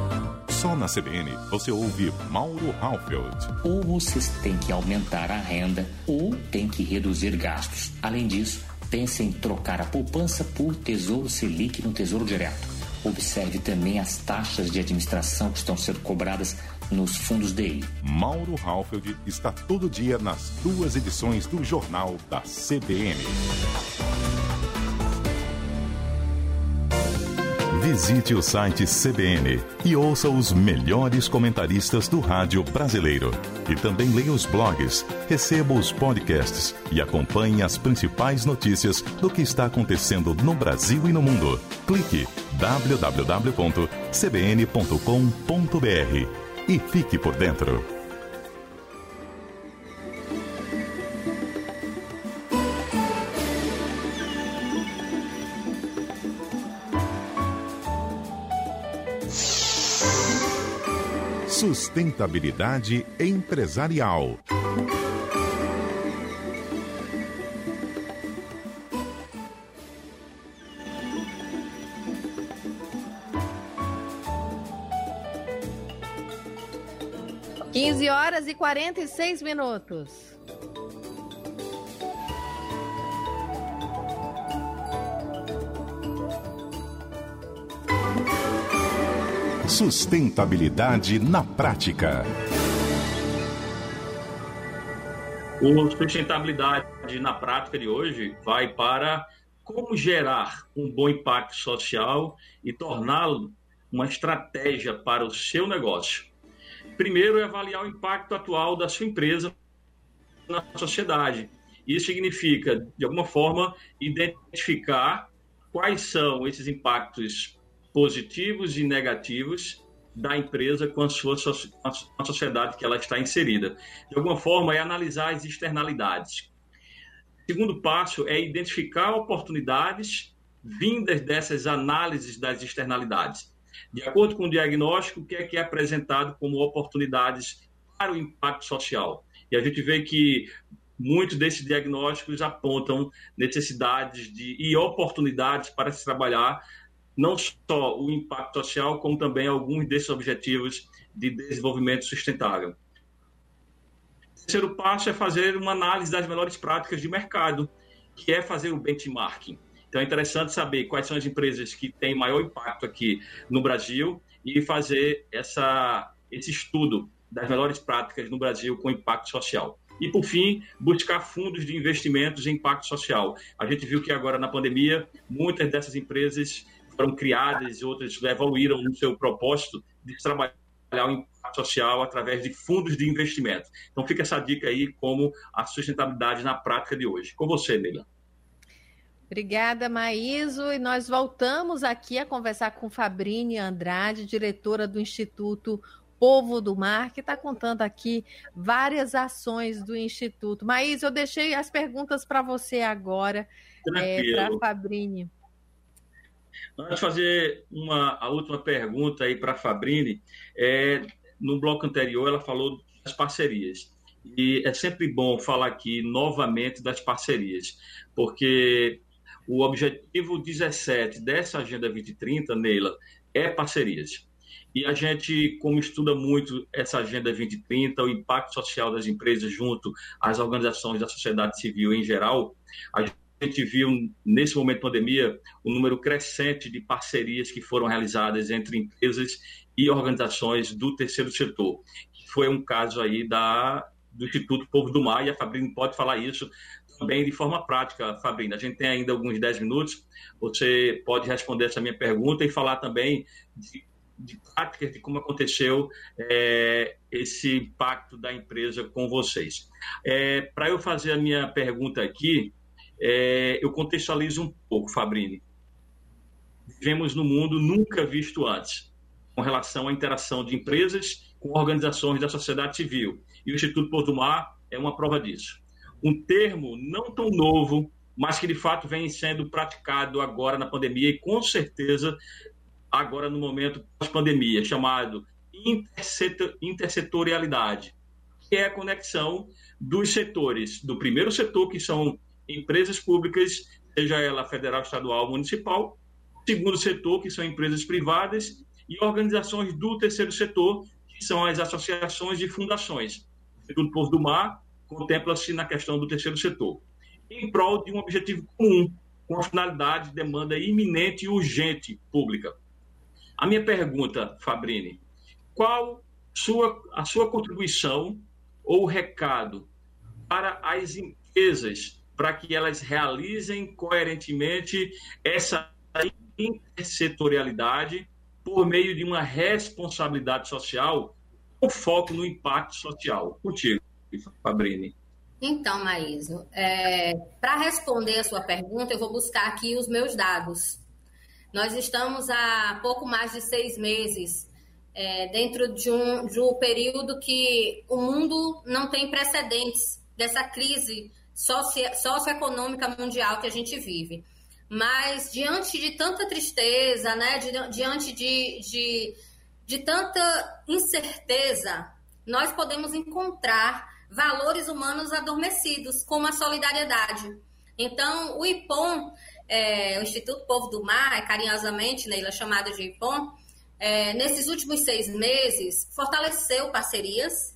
Só na CBN você ouve Mauro Halfeld. Ou vocês têm que aumentar a renda ou têm que reduzir gastos. Além disso, pense em trocar a poupança por Tesouro Selic no Tesouro Direto. Observe também as taxas de administração que estão sendo cobradas nos fundos DI. Mauro Halfeld está todo dia nas duas edições do Jornal da CBN. Visite o site CBN e ouça os melhores comentaristas do rádio brasileiro. E também leia os blogs, receba os podcasts e acompanhe as principais notícias do que está acontecendo no Brasil e no mundo. Clique www.cbn.com.br e fique por dentro. Sustentabilidade empresarial. Quinze horas e quarenta e seis minutos. Sustentabilidade na prática. O sustentabilidade na prática de hoje vai para como gerar um bom impacto social e torná-lo uma estratégia para o seu negócio. Primeiro é avaliar o impacto atual da sua empresa na sociedade. Isso significa, de alguma forma, identificar quais são esses impactos positivos e negativos da empresa com a sua com a sociedade que ela está inserida. De alguma forma, é analisar as externalidades. O segundo passo é identificar oportunidades vindas dessas análises das externalidades. De acordo com o diagnóstico, o que é que é apresentado como oportunidades para o impacto social? E a gente vê que muitos desses diagnósticos apontam necessidades de, e oportunidades para se trabalhar não só o impacto social, como também alguns desses objetivos de desenvolvimento sustentável. O terceiro passo é fazer uma análise das melhores práticas de mercado, que é fazer o benchmarking. Então é interessante saber quais são as empresas que têm maior impacto aqui no Brasil e fazer essa, esse estudo das melhores práticas no Brasil com impacto social. E, por fim, buscar fundos de investimentos em impacto social. A gente viu que agora, na pandemia, muitas dessas empresas foram criadas e outras evoluíram no seu propósito de trabalhar o impacto social através de fundos de investimento. Então, fica essa dica aí como a sustentabilidade na prática de hoje. Com você, Neila. Obrigada, Maíso. E nós voltamos aqui a conversar com Fabrini Andrade, diretora do Instituto Povo do Mar, que está contando aqui várias ações do Instituto. Maíso, eu deixei as perguntas para você agora, é, para Fabrini. Antes de fazer uma, a última pergunta aí para a Fabrini, é, no bloco anterior ela falou das parcerias. E é sempre bom falar aqui novamente das parcerias, porque o objetivo 17 dessa Agenda 2030, Neila, é parcerias. E a gente, como estuda muito essa Agenda 2030, o impacto social das empresas junto às organizações da sociedade civil em geral, a gente viu, nesse momento de pandemia, um número crescente de parcerias que foram realizadas entre empresas e organizações do terceiro setor. Foi um caso aí da, do Instituto Povo do Mar, e a Fabrício pode falar isso também de forma prática, Fabrício. A gente tem ainda alguns 10 minutos, você pode responder essa minha pergunta e falar também de, de práticas de como aconteceu é, esse impacto da empresa com vocês. É, Para eu fazer a minha pergunta aqui, é, eu contextualizo um pouco, Fabrini. Vivemos no mundo nunca visto antes, com relação à interação de empresas com organizações da sociedade civil. E o Instituto Porto Mar é uma prova disso um termo não tão novo, mas que de fato vem sendo praticado agora na pandemia e com certeza agora no momento pós-pandemia, chamado intersetorialidade, que é a conexão dos setores, do primeiro setor, que são empresas públicas, seja ela federal, estadual, municipal, segundo setor, que são empresas privadas, e organizações do terceiro setor, que são as associações e fundações. O Instituto do Mar contempla-se na questão do terceiro setor, em prol de um objetivo comum, com a finalidade de demanda iminente e urgente pública. A minha pergunta, Fabrini, qual sua, a sua contribuição ou recado para as empresas para que elas realizem coerentemente essa intersetorialidade por meio de uma responsabilidade social com foco no impacto social? Contigo. Fabrini? Então, Maíso, é, para responder a sua pergunta, eu vou buscar aqui os meus dados. Nós estamos há pouco mais de seis meses é, dentro de um, de um período que o mundo não tem precedentes dessa crise socioeconômica mundial que a gente vive. Mas diante de tanta tristeza, né, diante de, de, de tanta incerteza, nós podemos encontrar valores humanos adormecidos, como a solidariedade. Então, o IPOM, é, o Instituto Povo do Mar, é carinhosamente, Neila, chamado de IPOM, é, nesses últimos seis meses, fortaleceu parcerias.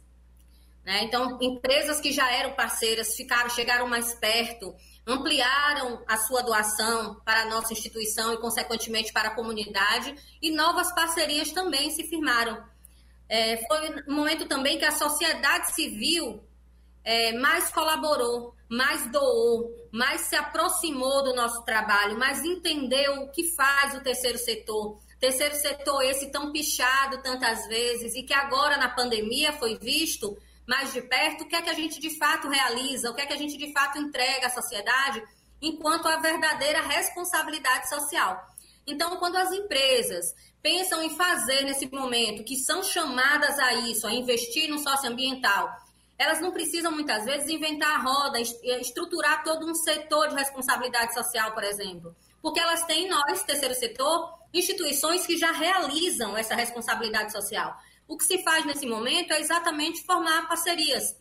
Né? Então, empresas que já eram parceiras ficaram, chegaram mais perto, ampliaram a sua doação para a nossa instituição e, consequentemente, para a comunidade, e novas parcerias também se firmaram. É, foi um momento também que a sociedade civil é, mais colaborou, mais doou, mais se aproximou do nosso trabalho, mais entendeu o que faz o terceiro setor. Terceiro setor esse tão pichado tantas vezes e que agora na pandemia foi visto mais de perto o que é que a gente de fato realiza, o que é que a gente de fato entrega à sociedade enquanto a verdadeira responsabilidade social. Então, quando as empresas pensam em fazer nesse momento, que são chamadas a isso, a investir no socioambiental, elas não precisam muitas vezes inventar a roda, estruturar todo um setor de responsabilidade social, por exemplo, porque elas têm nós, terceiro setor, instituições que já realizam essa responsabilidade social. O que se faz nesse momento é exatamente formar parcerias,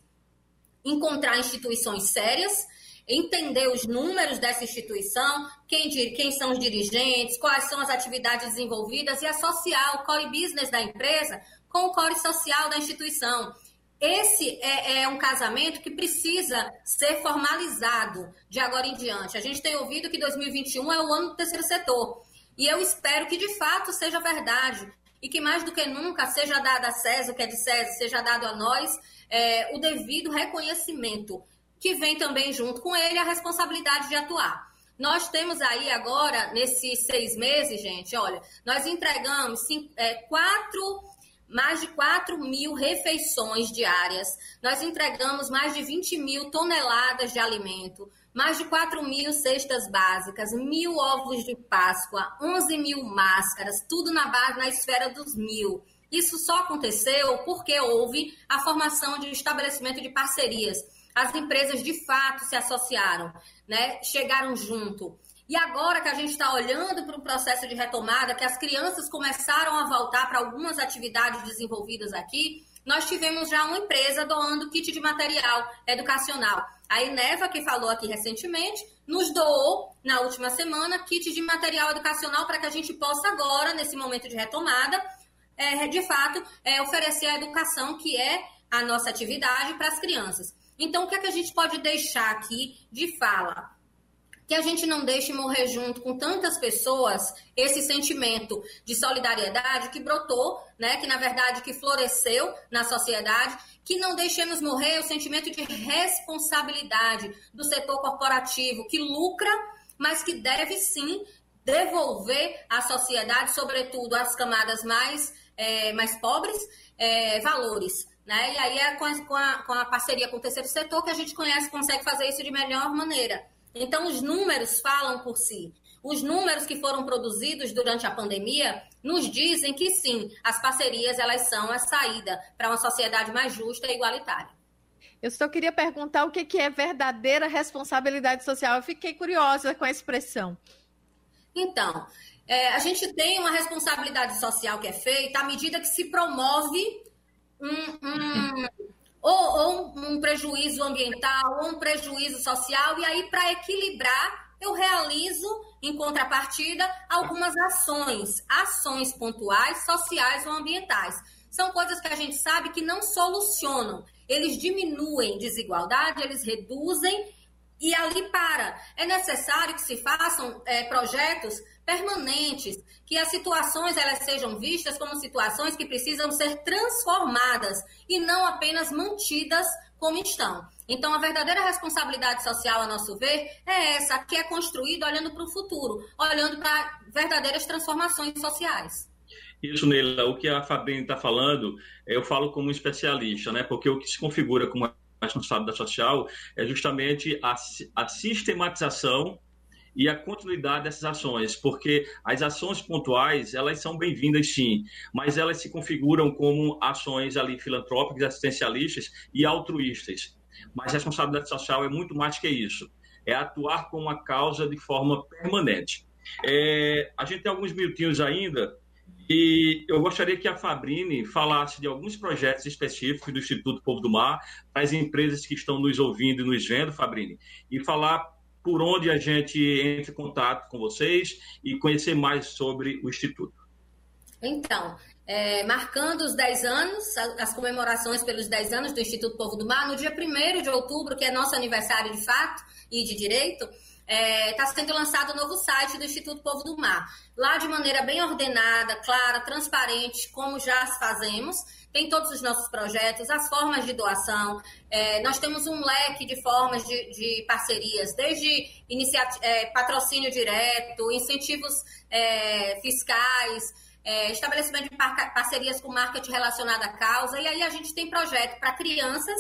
encontrar instituições sérias, entender os números dessa instituição, quem, quem são os dirigentes, quais são as atividades desenvolvidas e associar o core business da empresa com o core social da instituição. Esse é, é, um casamento que precisa ser formalizado de agora em diante. A gente tem ouvido que 2021 é o ano do terceiro setor. E eu espero que de fato seja verdade. E que mais do que nunca seja dado a César, o que é de César, seja dado a nós é, o devido reconhecimento, que vem também junto com ele a responsabilidade de atuar. Nós temos aí agora, nesses seis meses, gente, olha, nós entregamos cinco, é, quatro, mais de 4 mil refeições diárias, nós entregamos mais de 20 mil toneladas de alimento, mais de 4 mil cestas básicas, mil ovos de Páscoa, 11 mil máscaras, tudo na base, na esfera dos mil. Isso só aconteceu porque houve a formação de estabelecimento de parcerias. As empresas de fato se associaram, né? chegaram junto. E agora que a gente está olhando para o processo de retomada, que as crianças começaram a voltar para algumas atividades desenvolvidas aqui, nós tivemos já uma empresa doando kit de material educacional. A Ineva, que falou aqui recentemente, nos doou, na última semana, kit de material educacional para que a gente possa agora, nesse momento de retomada, é, de fato, é, oferecer a educação que é a nossa atividade para as crianças. Então, o que é que a gente pode deixar aqui de fala? Que a gente não deixe morrer junto com tantas pessoas esse sentimento de solidariedade que brotou, né, que na verdade que floresceu na sociedade, que não deixemos morrer o sentimento de responsabilidade do setor corporativo que lucra, mas que deve sim devolver à sociedade, sobretudo às camadas mais, é, mais pobres, é, valores. Né? E aí é com a, com, a, parceria com o terceiro setor que a gente conhece, consegue fazer isso de melhor maneira. Então, os números falam por si. Os números que foram produzidos durante a pandemia nos dizem que sim, as parcerias elas são a saída para uma sociedade mais justa e igualitária. Eu só queria perguntar o que é verdadeira responsabilidade social. Eu fiquei curiosa com a expressão. Então, é, a gente tem uma responsabilidade social que é feita à medida que se promove um, um um prejuízo ambiental, um prejuízo social, e aí, para equilibrar, eu realizo, em contrapartida, algumas ações, ações pontuais, sociais ou ambientais. São coisas que a gente sabe que não solucionam. Eles diminuem desigualdade, eles reduzem e ali para. É necessário que se façam é, projetos permanentes, que as situações elas sejam vistas como situações que precisam ser transformadas e não apenas mantidas como estão. Então, a verdadeira responsabilidade social, a nosso ver, é essa, que é construída olhando para o futuro, olhando para verdadeiras transformações sociais. Isso, Neila, o que a Fabrício está falando, eu falo como especialista, né? Porque o que se configura como responsabilidade social é justamente a, a sistematização e a continuidade dessas ações, porque as ações pontuais, elas são bem-vindas sim, mas elas se configuram como ações ali filantrópicas, assistencialistas e altruístas. Mas responsabilidade social é muito mais que isso, é atuar com uma causa de forma permanente. É, a gente tem alguns minutinhos ainda, e eu gostaria que a Fabrini falasse de alguns projetos específicos do Instituto Povo do Mar, para as empresas que estão nos ouvindo e nos vendo, Fabrini, e falar por onde a gente entra em contato com vocês e conhecer mais sobre o Instituto. Então, é, marcando os 10 anos, as comemorações pelos 10 anos do Instituto Povo do Mar, no dia 1 de outubro, que é nosso aniversário de fato e de direito, está é, tá sendo lançado o novo site do Instituto Povo do Mar. Lá, de maneira bem ordenada, clara, transparente, como já fazemos, tem todos os nossos projetos, as formas de doação. É, nós temos um leque de formas de, de parcerias, desde é, patrocínio direto, incentivos é, fiscais, é, estabelecimento de parcerias com marketing relacionado à causa. E aí a gente tem projeto para crianças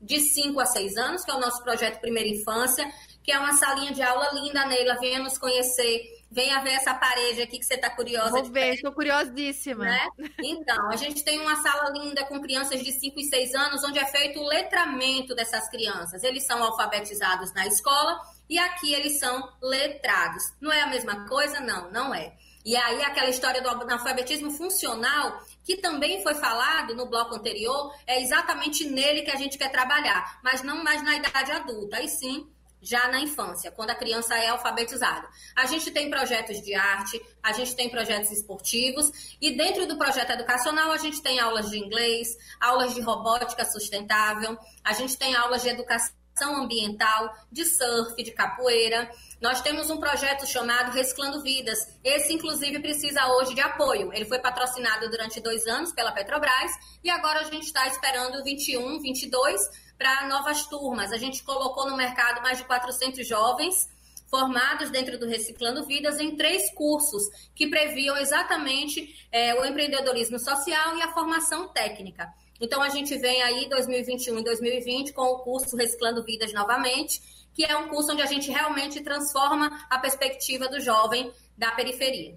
de 5 a 6 anos, que é o nosso projeto Primeira Infância, que é uma salinha de aula linda, Neila. Venha nos conhecer. Venha ver essa parede aqui que você está curiosa. Vou ver, estou curiosíssima. Né? Então, a gente tem uma sala linda com crianças de 5 e 6 anos, onde é feito o letramento dessas crianças. Eles são alfabetizados na escola e aqui eles são letrados. Não é a mesma coisa? Não, não é. E aí, aquela história do analfabetismo funcional, que também foi falado no bloco anterior, é exatamente nele que a gente quer trabalhar, mas não mais na idade adulta, e sim já na infância, quando a criança é alfabetizada. A gente tem projetos de arte, a gente tem projetos esportivos e dentro do projeto educacional a gente tem aulas de inglês, aulas de robótica sustentável, a gente tem aulas de educação ambiental, de surf, de capoeira. Nós temos um projeto chamado Reciclando Vidas. Esse, inclusive, precisa hoje de apoio. Ele foi patrocinado durante dois anos pela Petrobras e agora a gente está esperando 21, 22 para novas turmas. A gente colocou no mercado mais de 400 jovens formados dentro do Reciclando Vidas em três cursos que previam exatamente é, o empreendedorismo social e a formação técnica. Então, a gente vem aí 2021 e 2020 com o curso Reciclando Vidas novamente, que é um curso onde a gente realmente transforma a perspectiva do jovem da periferia.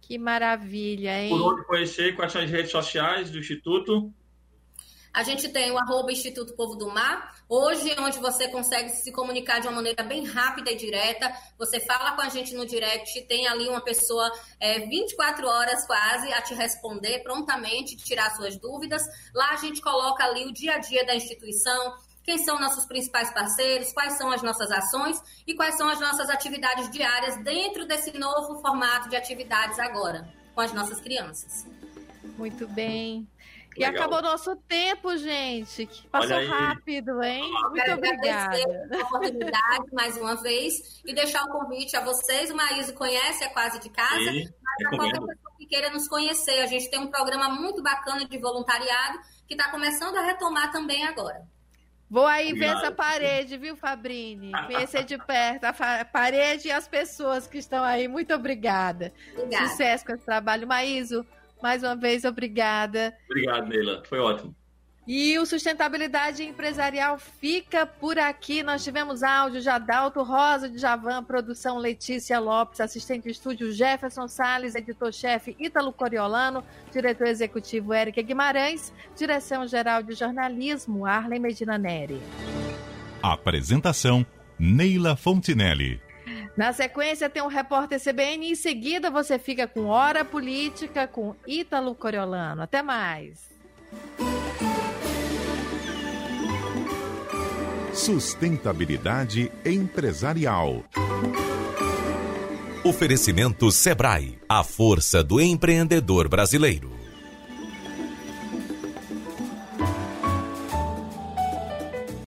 Que maravilha, hein? Por onde conhecer, quais são as redes sociais do Instituto? A gente tem o arroba Instituto Povo do Mar, hoje onde você consegue se comunicar de uma maneira bem rápida e direta. Você fala com a gente no direct, tem ali uma pessoa é, 24 horas quase a te responder prontamente, tirar suas dúvidas. Lá a gente coloca ali o dia a dia da instituição, quem são nossos principais parceiros, quais são as nossas ações e quais são as nossas atividades diárias dentro desse novo formato de atividades agora, com as nossas crianças. Muito bem. E Legal. acabou nosso tempo, gente. Passou rápido, hein? Muito obrigada. a oportunidade mais uma vez e deixar o convite a vocês. O Maíso conhece, é quase de casa, Sim, mas a qualquer pessoa que queira nos conhecer. A gente tem um programa muito bacana de voluntariado que está começando a retomar também agora. Vou aí ver essa parede, viu, Fabrini? Conhecer de perto a parede e as pessoas que estão aí. Muito obrigada. obrigada. Sucesso com esse trabalho. Maíso, mais uma vez, obrigada. Obrigado, Neila. Foi ótimo. E o Sustentabilidade Empresarial fica por aqui. Nós tivemos áudio de Adalto Rosa de Javan, produção Letícia Lopes, assistente de estúdio Jefferson Sales, editor-chefe Ítalo Coriolano, diretor executivo Érica Guimarães, direção-geral de jornalismo Arlen Medina Neri. Apresentação Neila Fontinelli. Na sequência tem um repórter CBN e em seguida você fica com Hora Política com Ítalo Coriolano. Até mais. Sustentabilidade empresarial. Oferecimento Sebrae, a força do empreendedor brasileiro.